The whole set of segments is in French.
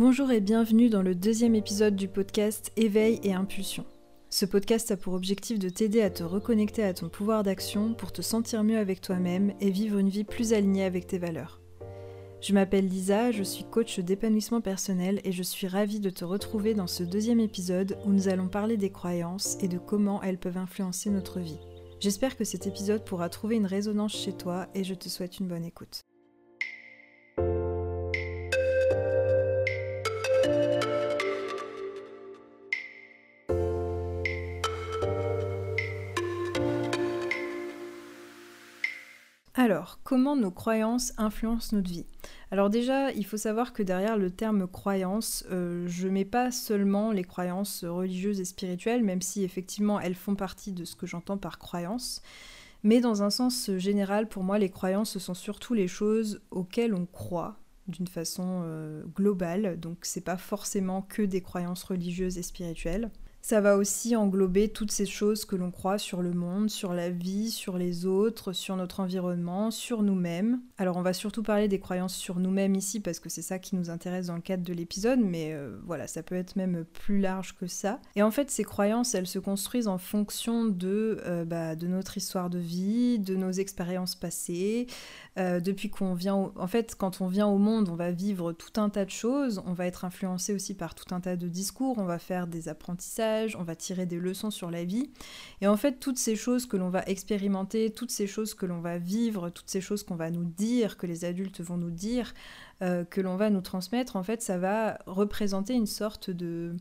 Bonjour et bienvenue dans le deuxième épisode du podcast Éveil et Impulsion. Ce podcast a pour objectif de t'aider à te reconnecter à ton pouvoir d'action pour te sentir mieux avec toi-même et vivre une vie plus alignée avec tes valeurs. Je m'appelle Lisa, je suis coach d'épanouissement personnel et je suis ravie de te retrouver dans ce deuxième épisode où nous allons parler des croyances et de comment elles peuvent influencer notre vie. J'espère que cet épisode pourra trouver une résonance chez toi et je te souhaite une bonne écoute. Alors, comment nos croyances influencent notre vie? Alors déjà, il faut savoir que derrière le terme croyance, euh, je mets pas seulement les croyances religieuses et spirituelles, même si effectivement elles font partie de ce que j'entends par croyance. Mais dans un sens général, pour moi, les croyances, ce sont surtout les choses auxquelles on croit d'une façon euh, globale. Donc c'est pas forcément que des croyances religieuses et spirituelles. Ça va aussi englober toutes ces choses que l'on croit sur le monde, sur la vie, sur les autres, sur notre environnement, sur nous-mêmes. Alors on va surtout parler des croyances sur nous-mêmes ici parce que c'est ça qui nous intéresse dans le cadre de l'épisode, mais euh, voilà, ça peut être même plus large que ça. Et en fait, ces croyances, elles se construisent en fonction de, euh, bah, de notre histoire de vie, de nos expériences passées, euh, depuis qu'on vient... En fait, quand on vient au monde, on va vivre tout un tas de choses, on va être influencé aussi par tout un tas de discours, on va faire des apprentissages, on va tirer des leçons sur la vie. Et en fait, toutes ces choses que l'on va expérimenter, toutes ces choses que l'on va vivre, toutes ces choses qu'on va nous dire, que les adultes vont nous dire, euh, que l'on va nous transmettre, en fait, ça va représenter une sorte de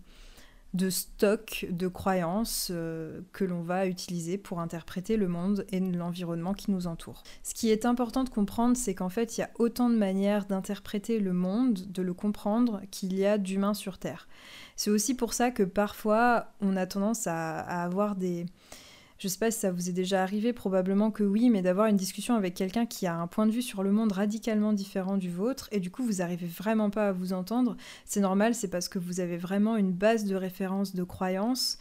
de stock de croyances euh, que l'on va utiliser pour interpréter le monde et l'environnement qui nous entoure. Ce qui est important de comprendre, c'est qu'en fait, il y a autant de manières d'interpréter le monde, de le comprendre, qu'il y a d'humains sur Terre. C'est aussi pour ça que parfois, on a tendance à avoir des je sais pas si ça vous est déjà arrivé, probablement que oui, mais d'avoir une discussion avec quelqu'un qui a un point de vue sur le monde radicalement différent du vôtre, et du coup vous arrivez vraiment pas à vous entendre, c'est normal, c'est parce que vous avez vraiment une base de référence de croyances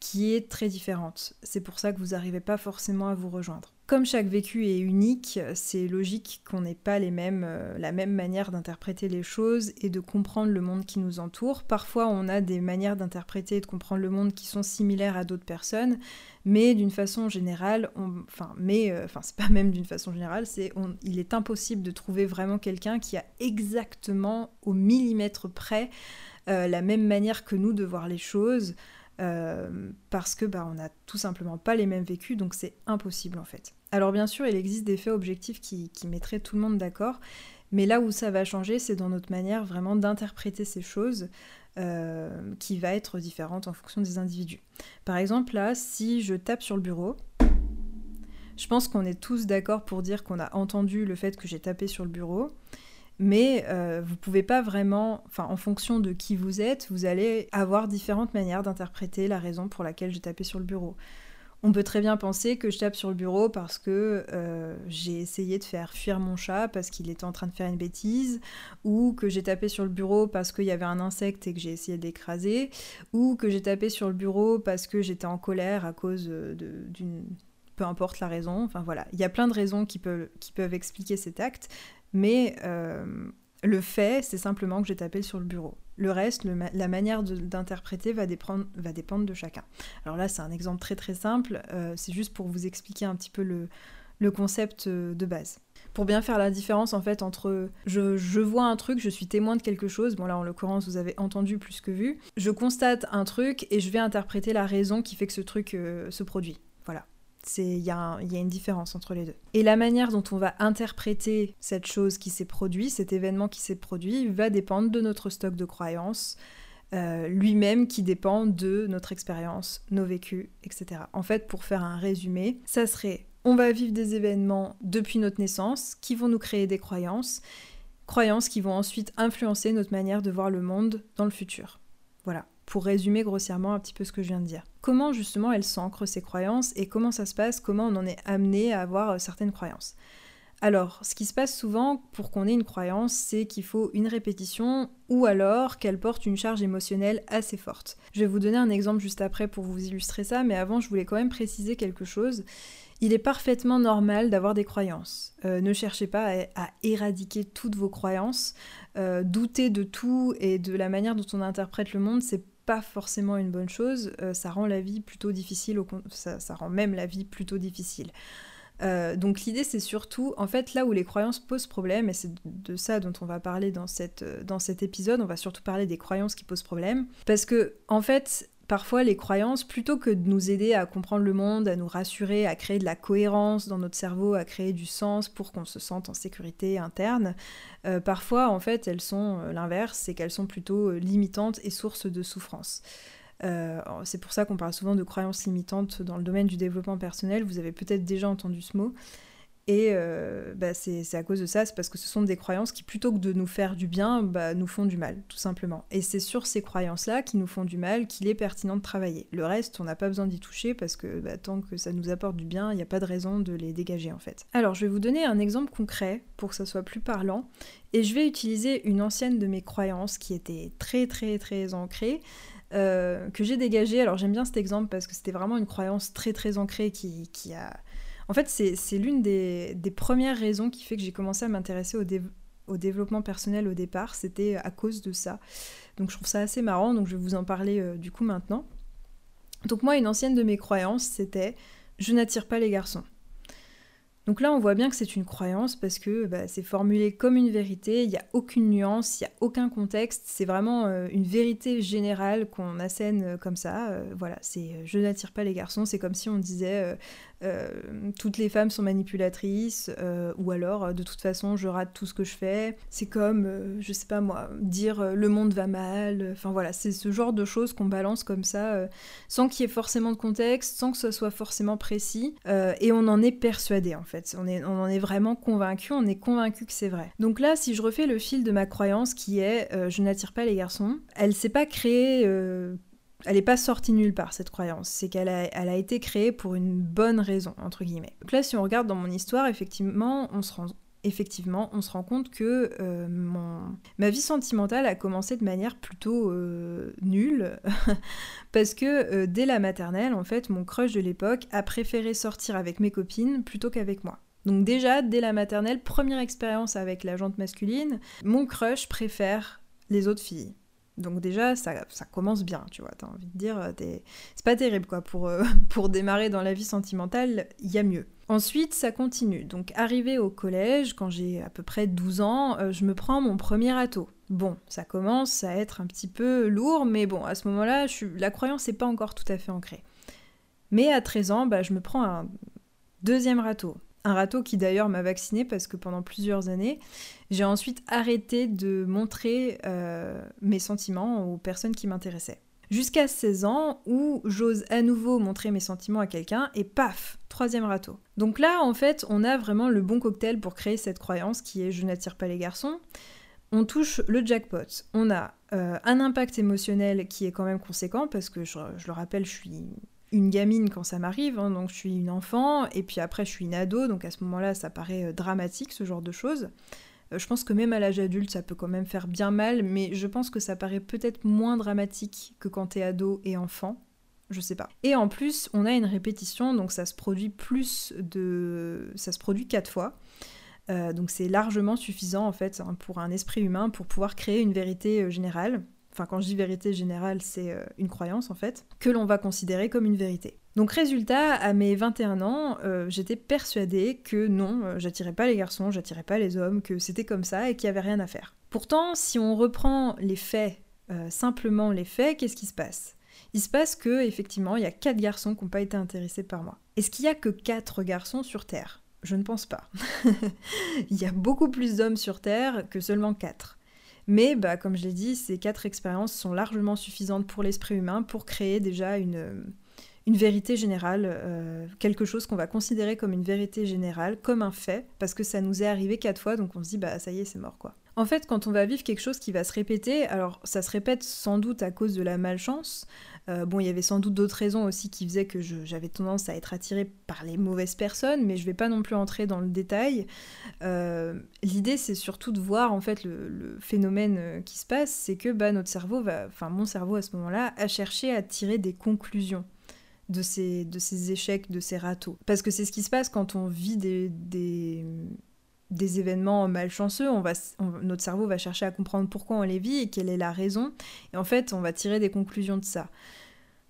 qui est très différente. C'est pour ça que vous n'arrivez pas forcément à vous rejoindre. Comme chaque vécu est unique, c'est logique qu'on n'ait pas euh, la même manière d'interpréter les choses et de comprendre le monde qui nous entoure. Parfois, on a des manières d'interpréter et de comprendre le monde qui sont similaires à d'autres personnes, mais d'une façon générale, enfin, mais, euh, c'est pas même d'une façon générale, c'est, il est impossible de trouver vraiment quelqu'un qui a exactement au millimètre près euh, la même manière que nous de voir les choses. Euh, parce que bah, on n'a tout simplement pas les mêmes vécus, donc c'est impossible en fait. Alors bien sûr, il existe des faits objectifs qui, mettraient tout le monde d'accord, mais là où ça va changer, c'est dans notre manière vraiment d'interpréter ces choses, euh, qui va être différente en fonction des individus. Par exemple, là, si je tape sur le bureau, je pense qu'on est tous d'accord pour dire qu'on a entendu le fait que j'ai tapé sur le bureau mais euh, vous pouvez pas vraiment, enfin en fonction de qui vous êtes, vous allez avoir différentes manières d'interpréter la raison pour laquelle j'ai tapé sur le bureau. On peut très bien penser que je tape sur le bureau parce que euh, j'ai essayé de faire fuir mon chat parce qu'il était en train de faire une bêtise, ou que j'ai tapé sur le bureau parce qu'il y avait un insecte et que j'ai essayé d'écraser, ou que j'ai tapé sur le bureau parce que j'étais en colère à cause d'une peu importe la raison, enfin voilà, il y a plein de raisons qui peuvent expliquer cet acte, mais euh, le fait, c'est simplement que j'ai tapé sur le bureau. Le reste, la manière d'interpréter va, dépendre de chacun. Alors là, c'est un exemple très très simple, euh, c'est juste pour vous expliquer un petit peu le, concept euh, de base. Pour bien faire la différence en fait entre je, je, vois un truc, je suis témoin de quelque chose, bon là en l'occurrence vous avez entendu plus que vu, je constate un truc et je vais interpréter la raison qui fait que ce truc se produit. Voilà. Il y, a une différence entre les deux. Et la manière dont on va interpréter cette chose qui s'est produite, cet événement qui s'est produit, va dépendre de notre stock de croyances, euh, lui-même qui dépend de notre expérience, nos vécus, etc. En fait, pour faire un résumé, ça serait on va vivre des événements depuis notre naissance qui vont nous créer des croyances, croyances qui vont ensuite influencer notre manière de voir le monde dans le futur. Voilà pour résumer grossièrement un petit peu ce que je viens de dire. Comment justement elles s'ancrent ces croyances et comment ça se passe, comment on en est amené à avoir euh, certaines croyances. Alors, ce qui se passe souvent pour qu'on ait une croyance, c'est qu'il faut une répétition ou alors qu'elle porte une charge émotionnelle assez forte. Je vais vous donner un exemple juste après pour vous illustrer ça, mais avant, je voulais quand même préciser quelque chose. Il est parfaitement normal d'avoir des croyances. Euh, ne cherchez pas à, éradiquer toutes vos croyances. Euh, douter de tout et de la manière dont on interprète le monde, c'est pas forcément une bonne chose. Euh, ça rend la vie plutôt difficile, ça, rend même la vie plutôt difficile. Euh, donc l'idée c'est surtout, en fait là où les croyances posent problème, et c'est de ça dont on va parler euh, dans cet épisode, on va surtout parler des croyances qui posent problème, parce que en fait parfois les croyances, plutôt que de nous aider à comprendre le monde, à nous rassurer, à créer de la cohérence dans notre cerveau, à créer du sens pour qu'on se sente en sécurité interne, euh, parfois en fait elles sont l'inverse, c'est qu'elles sont plutôt limitantes et sources de souffrance. Euh, c'est pour ça qu'on parle souvent de croyances limitantes dans le domaine du développement personnel. Vous avez peut-être déjà entendu ce mot. Et euh, bah, c'est à cause de ça, c'est parce que ce sont des croyances qui, plutôt que de nous faire du bien, bah, nous font du mal, tout simplement. Et c'est sur ces croyances-là qui nous font du mal qu'il est pertinent de travailler. Le reste, on n'a pas besoin d'y toucher parce que bah, tant que ça nous apporte du bien, il n'y a pas de raison de les dégager en fait. Alors, je vais vous donner un exemple concret pour que ça soit plus parlant. Et je vais utiliser une ancienne de mes croyances qui était très très très ancrée. Euh, que j'ai dégagé. Alors j'aime bien cet exemple parce que c'était vraiment une croyance très très ancrée qui, qui a... En fait, c'est l'une des, premières raisons qui fait que j'ai commencé à m'intéresser au, développement personnel au départ. C'était à cause de ça. Donc je trouve ça assez marrant, donc je vais vous en parler euh, du coup maintenant. Donc moi, une ancienne de mes croyances, c'était je n'attire pas les garçons. Donc là, on voit bien que c'est une croyance parce que bah, c'est formulé comme une vérité, il n'y a aucune nuance, il n'y a aucun contexte, c'est vraiment euh, une vérité générale qu'on assène euh, comme ça. Euh, voilà, c'est je n'attire pas les garçons, c'est comme si on disait euh, toutes les femmes sont manipulatrices, euh, ou alors euh, de toute façon je rate tout ce que je fais. C'est comme, je sais pas moi, dire le monde va mal. Enfin voilà, c'est ce genre de choses qu'on balance comme ça, sans qu'il y ait forcément de contexte, sans que ce soit forcément précis, et on en est persuadé en fait. On, est, on en est vraiment convaincu, on est convaincu que c'est vrai. Donc là, si je refais le fil de ma croyance qui est je n'attire pas les garçons, elle s'est pas créée elle n'est pas sortie nulle part, cette croyance. C'est qu'elle a, été créée pour une bonne raison, entre guillemets. Donc là, si on regarde dans mon histoire, effectivement, on se rend, effectivement, on se rend compte que euh, mon... ma vie sentimentale a commencé de manière plutôt euh, nulle. parce que euh, dès la maternelle, en fait, mon crush de l'époque a préféré sortir avec mes copines plutôt qu'avec moi. Donc déjà, dès la maternelle, première expérience avec la jante masculine, mon crush préfère les autres filles. Donc déjà, ça, commence bien, tu vois, t'as envie de dire, euh, c'est pas terrible, quoi, pour, euh, pour démarrer dans la vie sentimentale, il y a mieux. Ensuite, ça continue. Donc arrivé au collège, quand j'ai à peu près 12 ans, euh, je me prends mon premier ato. Bon, ça commence à être un petit peu lourd, mais bon, à ce moment-là, la croyance n'est pas encore tout à fait ancrée. Mais à 13 ans, bah, je me prends un deuxième râteau. Un râteau qui d'ailleurs m'a vacciné parce que pendant plusieurs années, j'ai ensuite arrêté de montrer euh, mes sentiments aux personnes qui m'intéressaient. Jusqu'à 16 ans où j'ose à nouveau montrer mes sentiments à quelqu'un et paf, troisième râteau. Donc là, en fait, on a vraiment le bon cocktail pour créer cette croyance qui est je n'attire pas les garçons. On touche le jackpot. On a euh, un impact émotionnel qui est quand même conséquent parce que je le rappelle, je suis une gamine quand ça m'arrive, hein, donc je suis une enfant, et puis après je suis une ado, donc à ce moment-là ça paraît euh, dramatique ce genre de choses. Euh, je pense que même à l'âge adulte ça peut quand même faire bien mal, mais je pense que ça paraît peut-être moins dramatique que quand t'es ado et enfant. Je sais pas. Et en plus, on a une répétition, donc ça se produit plus de. Ça se produit quatre fois. Euh, donc c'est largement suffisant en fait hein, pour un esprit humain pour pouvoir créer une vérité générale enfin quand je dis vérité générale, c'est euh, une croyance en fait, que l'on va considérer comme une vérité. Donc résultat, à mes 21 ans, euh, j'étais persuadée que non, euh, j'attirais pas les garçons, j'attirais pas les hommes, que c'était comme ça et qu'il y avait rien à faire. Pourtant, si on reprend les faits, simplement les faits, qu'est-ce qui se passe? Il se passe que effectivement, il y a quatre garçons qui n'ont pas été intéressés par moi. Est-ce qu'il y a que quatre garçons sur Terre? Je ne pense pas. il y a beaucoup plus d'hommes sur Terre que seulement quatre. Mais bah, comme je l'ai dit, ces quatre expériences sont largement suffisantes pour l'esprit humain pour créer déjà une, une vérité générale, euh, quelque chose qu'on va considérer comme une vérité générale, comme un fait, parce que ça nous est arrivé quatre fois, donc on se dit bah ça y est, c'est mort quoi. En fait, quand on va vivre quelque chose qui va se répéter, alors ça se répète sans doute à cause de la malchance. Euh, bon, il y avait sans doute d'autres raisons aussi qui faisaient que j'avais tendance à être attirée par les mauvaises personnes, mais je vais pas non plus entrer dans le détail. Euh, l'idée, c'est surtout de voir en fait le, phénomène euh, qui se passe, c'est que bah, notre cerveau va, enfin mon cerveau à ce moment-là, a cherché à tirer des conclusions de ces, de ces échecs, de ces râteaux. Parce que c'est ce qui se passe quand on vit des, événements malchanceux, notre cerveau va chercher à comprendre pourquoi on les vit et quelle est la raison. Et en fait, on va tirer des conclusions de ça.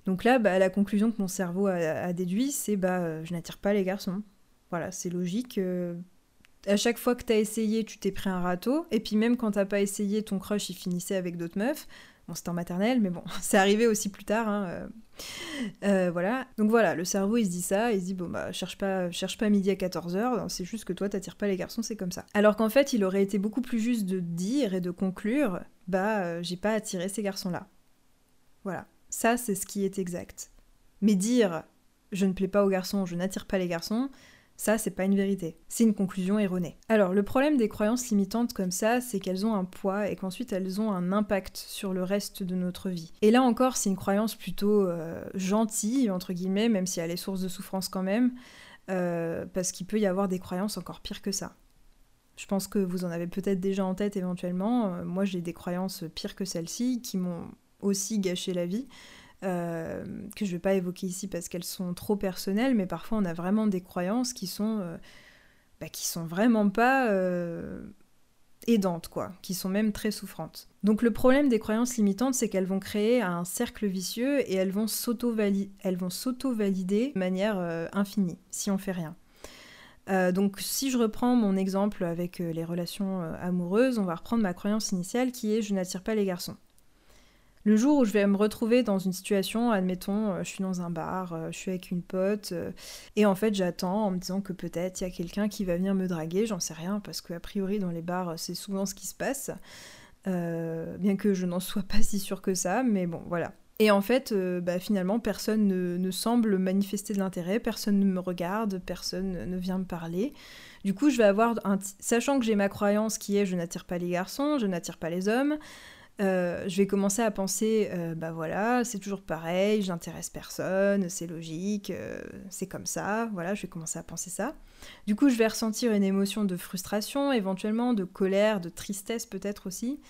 Donc là, bah, la conclusion que mon cerveau a, déduit, c'est bah, je n'attire pas les garçons. Voilà, c'est logique. Euh, à chaque fois que tu as essayé, tu t'es pris un râteau. Et puis même quand t'as pas essayé, ton crush, il finissait avec d'autres meufs. Bon, c'était en maternelle, mais bon, c'est arrivé aussi plus tard. Hein, euh. Euh, voilà. Donc voilà, le cerveau, il se dit ça, il se dit, bon, bah, cherche pas, cherche pas midi à 14h, c'est juste que toi, t'attires pas les garçons, c'est comme ça. Alors qu'en fait, il aurait été beaucoup plus juste de dire et de conclure, bah, euh, j'ai pas attiré ces garçons-là. Voilà. Ça, c'est ce qui est exact. Mais dire, je ne plais pas aux garçons, je n'attire pas les garçons, ça, c'est pas une vérité. C'est une conclusion erronée. Alors, le problème des croyances limitantes comme ça, c'est qu'elles ont un poids et qu'ensuite elles ont un impact sur le reste de notre vie. Et là encore, c'est une croyance plutôt euh, gentille, entre guillemets, même si elle est source de souffrance quand même, euh, parce qu'il peut y avoir des croyances encore pires que ça. Je pense que vous en avez peut-être déjà en tête éventuellement. Euh, moi, j'ai des croyances pires que celles-ci qui m'ont aussi gâché la vie. Euh, que je ne vais pas évoquer ici parce qu'elles sont trop personnelles, mais parfois on a vraiment des croyances qui sont, euh, bah, qui sont vraiment pas euh, aidantes, quoi, qui sont même très souffrantes. Donc le problème des croyances limitantes, c'est qu'elles vont créer un cercle vicieux et elles vont s'auto-valider de manière infinie si on fait rien. donc si je reprends mon exemple avec les relations amoureuses, on va reprendre ma croyance initiale qui est je n'attire pas les garçons. Le jour où je vais me retrouver dans une situation, admettons, euh, je suis dans un bar, euh, je suis avec une pote, euh, et en fait j'attends en me disant que peut-être il y a quelqu'un qui va venir me draguer, j'en sais rien, parce qu'a priori dans les bars c'est souvent ce qui se passe, bien que je n'en sois pas si sûre que ça, mais bon voilà. Et en fait, bah, finalement, personne ne, semble manifester de l'intérêt, personne ne me regarde, personne ne vient me parler. Du coup, je vais avoir un... Sachant que j'ai ma croyance qui est je n'attire pas les garçons, je n'attire pas les hommes, euh, je vais commencer à penser, euh, bah voilà, c'est toujours pareil, j'intéresse personne, c'est logique, euh, c'est comme ça, voilà, je vais commencer à penser ça. Du coup, je vais ressentir une émotion de frustration, éventuellement de colère, de tristesse peut-être aussi,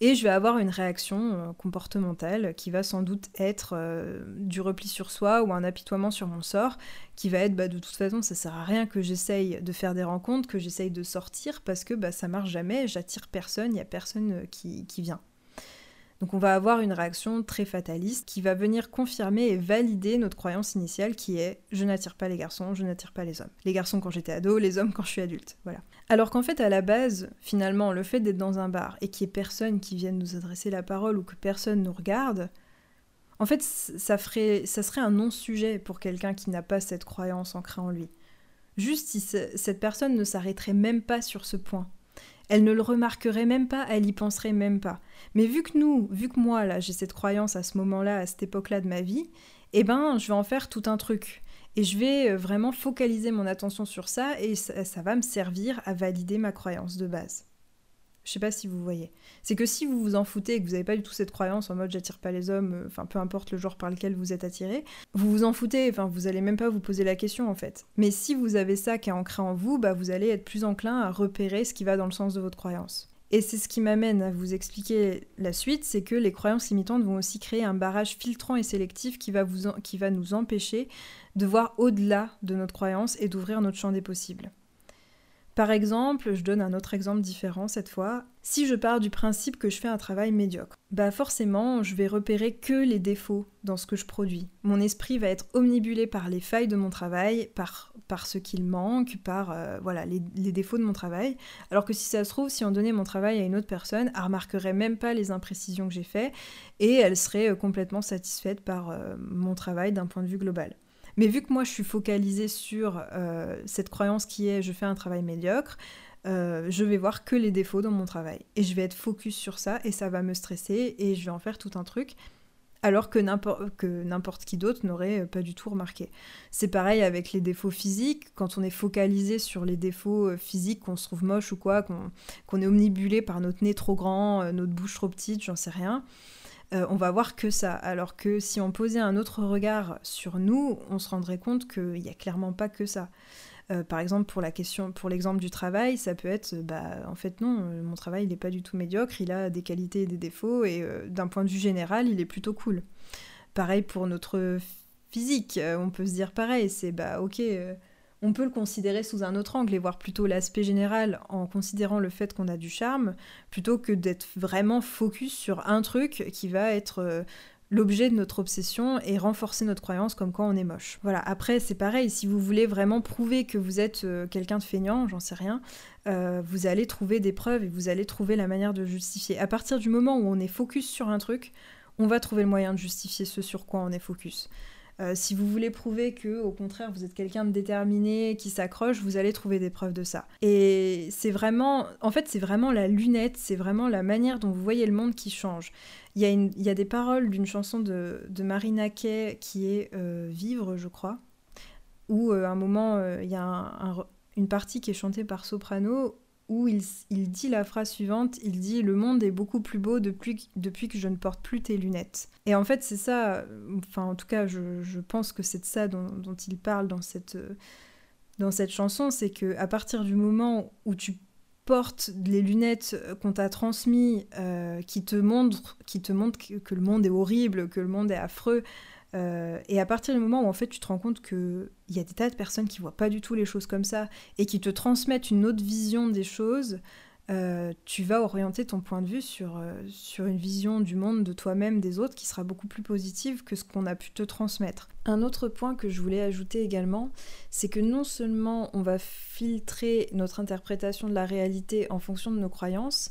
et je vais avoir une réaction comportementale qui va sans doute être du repli sur soi ou un apitoiement sur mon sort, qui va être, bah, de toute façon, ça sert à rien que j'essaye de faire des rencontres, que j'essaye de sortir, parce que bah, ça marche jamais, j'attire personne, il n'y a personne qui vient. Donc on va avoir une réaction très fataliste qui va venir confirmer et valider notre croyance initiale qui est je n'attire pas les garçons, je n'attire pas les hommes. Les garçons quand j'étais ado, les hommes quand je suis adulte. Voilà. Alors qu'en fait à la base, finalement, le fait d'être dans un bar et qu'il n'y ait personne qui vienne nous adresser la parole ou que personne nous regarde, en fait ça, ça serait un non-sujet pour quelqu'un qui n'a pas cette croyance ancrée en lui. Juste si cette personne ne s'arrêterait même pas sur ce point. Elle ne le remarquerait même pas, elle y penserait même pas. Mais vu que nous, vu que moi, là, j'ai cette croyance à ce moment-là, à cette époque-là de ma vie, eh ben, je vais en faire tout un truc. Et je vais euh, vraiment focaliser mon attention sur ça et ça va me servir à valider ma croyance de base. Je sais pas si vous voyez. C'est que si vous vous en foutez et que vous n'avez pas du tout cette croyance en mode j'attire pas les hommes, euh, enfin peu importe le genre par lequel vous êtes attiré, vous vous en foutez, enfin vous allez même pas vous poser la question en fait. Mais si vous avez ça qui est ancré en vous, bah vous allez être plus enclin à repérer ce qui va dans le sens de votre croyance. Et c'est ce qui m'amène à vous expliquer la suite, c'est que les croyances limitantes vont aussi créer un barrage filtrant et sélectif qui va, vous qui va nous empêcher de voir au-delà de notre croyance et d'ouvrir notre champ des possibles. Par exemple, je donne un autre exemple différent cette fois. Si je pars du principe que je fais un travail médiocre, bah forcément, je vais repérer que les défauts dans ce que je produis. Mon esprit va être omnibulé par les failles de mon travail, par, par ce qu'il manque, par euh, voilà les, défauts de mon travail. Alors que si ça se trouve, si on donnait mon travail à une autre personne, elle remarquerait même pas les imprécisions que j'ai faites et elle serait euh, complètement satisfaite par euh, mon travail d'un point de vue global. Mais vu que moi je suis focalisée sur euh, cette croyance qui est je fais un travail médiocre, euh, je vais voir que les défauts dans mon travail. Et je vais être focus sur ça et ça va me stresser et je vais en faire tout un truc. alors que n'importe qui d'autre n'aurait euh, pas du tout remarqué. C'est pareil avec les défauts physiques, quand on est focalisé sur les défauts physiques, qu'on se trouve moche ou quoi, qu'on est omnibulé par notre nez trop grand, notre bouche trop petite, j'en sais rien, on va voir que ça. Alors que si on posait un autre regard sur nous, on se rendrait compte qu'il n'y a clairement pas que ça. Euh, par exemple, pour la question, pour l'exemple du travail, ça peut être, bah, en fait non, euh, mon travail il n'est pas du tout médiocre, il a des qualités et des défauts, et euh, d'un point de vue général, il est plutôt cool. Pareil pour notre physique, on peut se dire pareil, c'est bah ok, on peut le considérer sous un autre angle et voir plutôt l'aspect général en considérant le fait qu'on a du charme, plutôt que d'être vraiment focus sur un truc qui va être l'objet de notre obsession et renforcer notre croyance comme quoi on est moche. Voilà, après c'est pareil, si vous voulez vraiment prouver que vous êtes euh, quelqu'un de feignant, j'en sais rien, euh, vous allez trouver des preuves et vous allez trouver la manière de justifier. À partir du moment où on est focus sur un truc, on va trouver le moyen de justifier ce sur quoi on est focus. Euh, si vous voulez prouver que, au contraire, vous êtes quelqu'un de déterminé, qui s'accroche, vous allez trouver des preuves de ça. Et c'est vraiment, en fait, c'est vraiment la lunette, c'est vraiment la manière dont vous voyez le monde qui change. Il y a, il y a des paroles d'une chanson de, de Marina Kay qui est euh, Vivre, je crois, où à euh, un moment, il y a une partie qui est chantée par soprano où il, dit la phrase suivante, il dit Le monde est beaucoup plus beau depuis, depuis que je ne porte plus tes lunettes. Et en fait, c'est ça, enfin en tout cas, je, pense que c'est de ça dont, il parle dans cette, dans cette chanson, c'est que à partir du moment où tu portes les lunettes qu'on t'a transmises, euh, qui te montrent, qui te montrent que, le monde est horrible, que le monde est affreux, euh, et à partir du moment où en fait tu te rends compte qu'il y a des tas de personnes qui voient pas du tout les choses comme ça et qui te transmettent une autre vision des choses, euh, tu vas orienter ton point de vue sur, euh, sur une vision du monde, de toi-même, des autres, qui sera beaucoup plus positive que ce qu'on a pu te transmettre. Un autre point que je voulais ajouter également, c'est que non seulement on va filtrer notre interprétation de la réalité en fonction de nos croyances,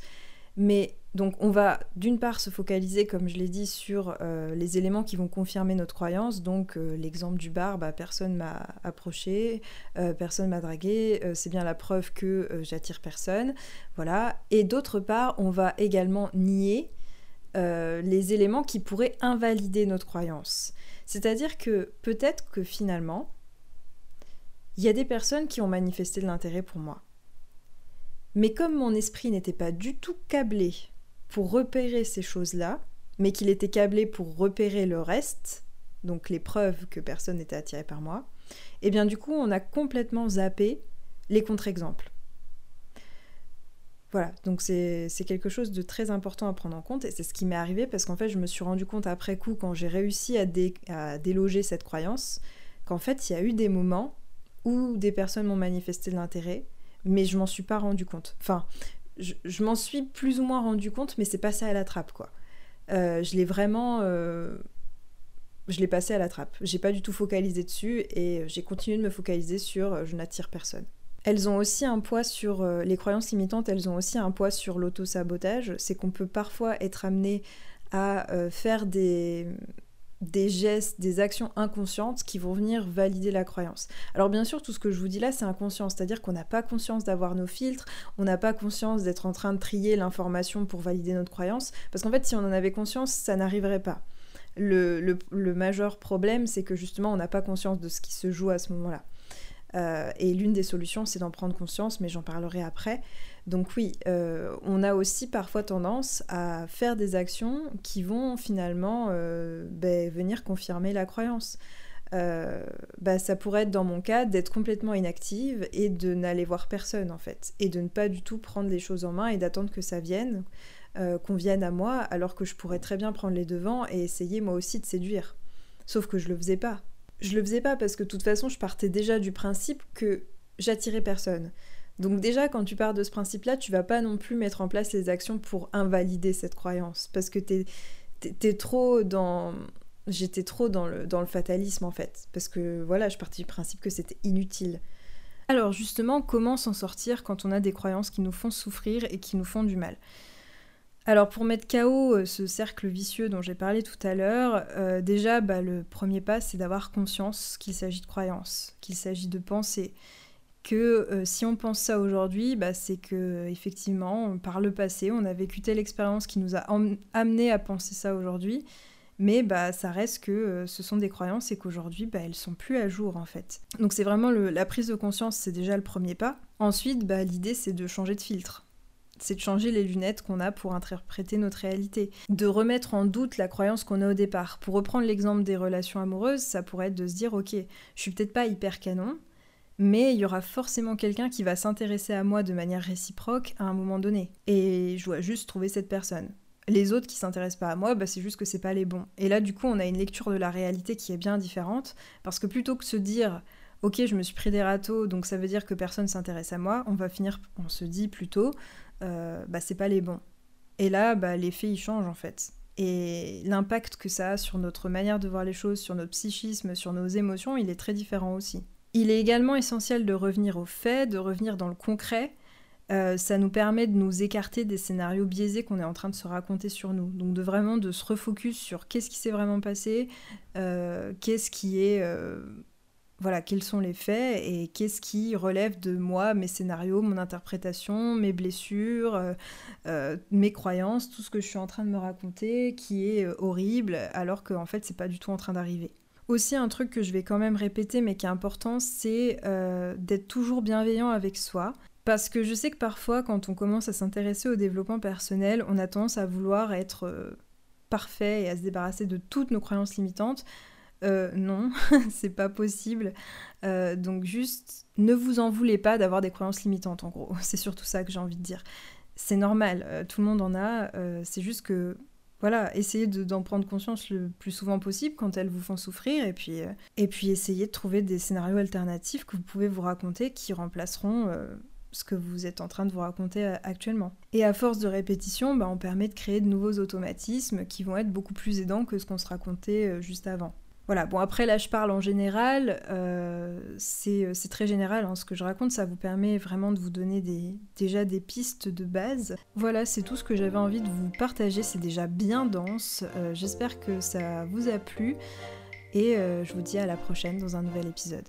mais donc on va d'une part se focaliser, comme je l'ai dit, sur euh, les éléments qui vont confirmer notre croyance. Donc euh, l'exemple du bar, bah, personne m'a approché, euh, personne m'a dragué, c'est bien la preuve que j'attire personne. Voilà. Et d'autre part, on va également nier les éléments qui pourraient invalider notre croyance. C'est-à-dire que peut-être que finalement, il y a des personnes qui ont manifesté de l'intérêt pour moi. Mais comme mon esprit n'était pas du tout câblé pour repérer ces choses-là, mais qu'il était câblé pour repérer le reste, donc les preuves que personne n'était attiré par moi, et eh bien du coup on a complètement zappé les contre-exemples. Voilà, donc c'est quelque chose de très important à prendre en compte et c'est ce qui m'est arrivé parce qu'en fait je me suis rendu compte après coup quand j'ai réussi à, à déloger cette croyance qu'en fait il y a eu des moments où des personnes m'ont manifesté de l'intérêt, mais je m'en suis pas rendu compte. Enfin, je, m'en suis plus ou moins rendu compte, mais c'est passé à la trappe, quoi. Euh, je l'ai vraiment. Euh, je l'ai passé à la trappe. J'ai pas du tout focalisé dessus et j'ai continué de me focaliser sur euh, je n'attire personne. Elles ont aussi un poids sur les croyances limitantes, elles ont aussi un poids sur l'auto-sabotage. C'est qu'on peut parfois être amené à faire des, des gestes, des actions inconscientes qui vont venir valider la croyance. Alors bien sûr, tout ce que je vous dis là, c'est inconscient, c'est-à-dire qu'on n'a pas conscience d'avoir nos filtres, on n'a pas conscience d'être en train de trier l'information pour valider notre croyance, parce qu'en fait, si on en avait conscience, ça n'arriverait pas. Le, le majeur problème, c'est que justement, on n'a pas conscience de ce qui se joue à ce moment-là. Euh, et l'une des solutions, c'est d'en prendre conscience, mais j'en parlerai après. Donc oui, euh, on a aussi parfois tendance à faire des actions qui vont finalement euh, ben, venir confirmer la croyance. Bah, ça pourrait être dans mon cas d'être complètement inactive et de n'aller voir personne en fait, et de ne pas du tout prendre les choses en main et d'attendre que ça vienne, qu'on vienne à moi, alors que je pourrais très bien prendre les devants et essayer moi aussi de séduire. Sauf que je le faisais pas je le faisais pas parce que de toute façon, je partais déjà du principe que j'attirais personne. Donc déjà, quand tu pars de ce principe-là, tu vas pas non plus mettre en place les actions pour invalider cette croyance, parce que t'es es, trop dans... J'étais trop dans le, fatalisme en fait, parce que voilà, je partais du principe que c'était inutile. Alors justement, comment s'en sortir quand on a des croyances qui nous font souffrir et qui nous font du mal? Alors pour mettre KO euh, ce cercle vicieux dont j'ai parlé tout à l'heure, euh, déjà bah, le premier pas c'est d'avoir conscience qu'il s'agit de croyances, qu'il s'agit de pensée. Que euh, si on pense ça aujourd'hui, bah, c'est que effectivement par le passé on a vécu telle expérience qui nous a amené à penser ça aujourd'hui mais bah ça reste que euh, ce sont des croyances et qu'aujourd'hui bah, elles sont plus à jour en fait. Donc c'est vraiment la prise de conscience, c'est déjà le premier pas. Ensuite, bah, l'idée c'est de changer de filtre. C'est de changer les lunettes qu'on a pour interpréter notre réalité. De remettre en doute la croyance qu'on a au départ. Pour reprendre l'exemple des relations amoureuses, ça pourrait être de se dire ok, je suis peut-être pas hyper canon, mais il y aura forcément quelqu'un qui va s'intéresser à moi de manière réciproque à un moment donné. Et je dois juste trouver cette personne. Les autres qui s'intéressent pas à moi, bah c'est juste que c'est pas les bons. Et là, du coup, on a une lecture de la réalité qui est bien différente, parce que plutôt que se dire, ok, je me suis pris des râteaux, donc ça veut dire que personne s'intéresse à moi, on va finir, on se dit plutôt, euh, bah c'est pas les bons. Et là, bah, l'effet il change en fait. Et l'impact que ça a sur notre manière de voir les choses, sur notre psychisme, sur nos émotions, il est très différent aussi. Il est également essentiel de revenir aux faits, de revenir dans le concret. Euh, ça nous permet de nous écarter des scénarios biaisés qu'on est en train de se raconter sur nous. Donc de vraiment de se refocus sur qu'est-ce qui s'est vraiment passé, euh, qu'est-ce qui est... Euh, voilà, quels sont les faits et qu'est-ce qui relève de moi, mes scénarios, mon interprétation, mes blessures, mes croyances, tout ce que je suis en train de me raconter qui est horrible alors qu'en fait c'est pas du tout en train d'arriver. Aussi, un truc que je vais quand même répéter, mais qui est important, c'est euh, d'être toujours bienveillant avec soi. Parce que je sais que parfois, quand on commence à s'intéresser au développement personnel, on a tendance à vouloir être euh, parfait et à se débarrasser de toutes nos croyances limitantes. Euh, non, c'est pas possible. donc juste, ne vous en voulez pas d'avoir des croyances limitantes, en gros. C'est surtout ça que j'ai envie de dire. C'est normal, tout le monde en a. c'est juste que voilà, essayez d'en prendre conscience le plus souvent possible quand elles vous font souffrir et puis, euh, et puis essayez de trouver des scénarios alternatifs que vous pouvez vous raconter qui remplaceront euh, ce que vous êtes en train de vous raconter euh, actuellement. Et à force de répétition, bah, on permet de créer de nouveaux automatismes qui vont être beaucoup plus aidants que ce qu'on se racontait juste avant. Voilà, bon après là je parle en général, euh, euh, c'est très général hein, ce que je raconte, ça vous permet vraiment de vous donner déjà des pistes de base. Voilà, c'est tout ce que j'avais envie de vous partager, c'est déjà bien dense, euh, j'espère que ça vous a plu et je vous dis à la prochaine dans un nouvel épisode.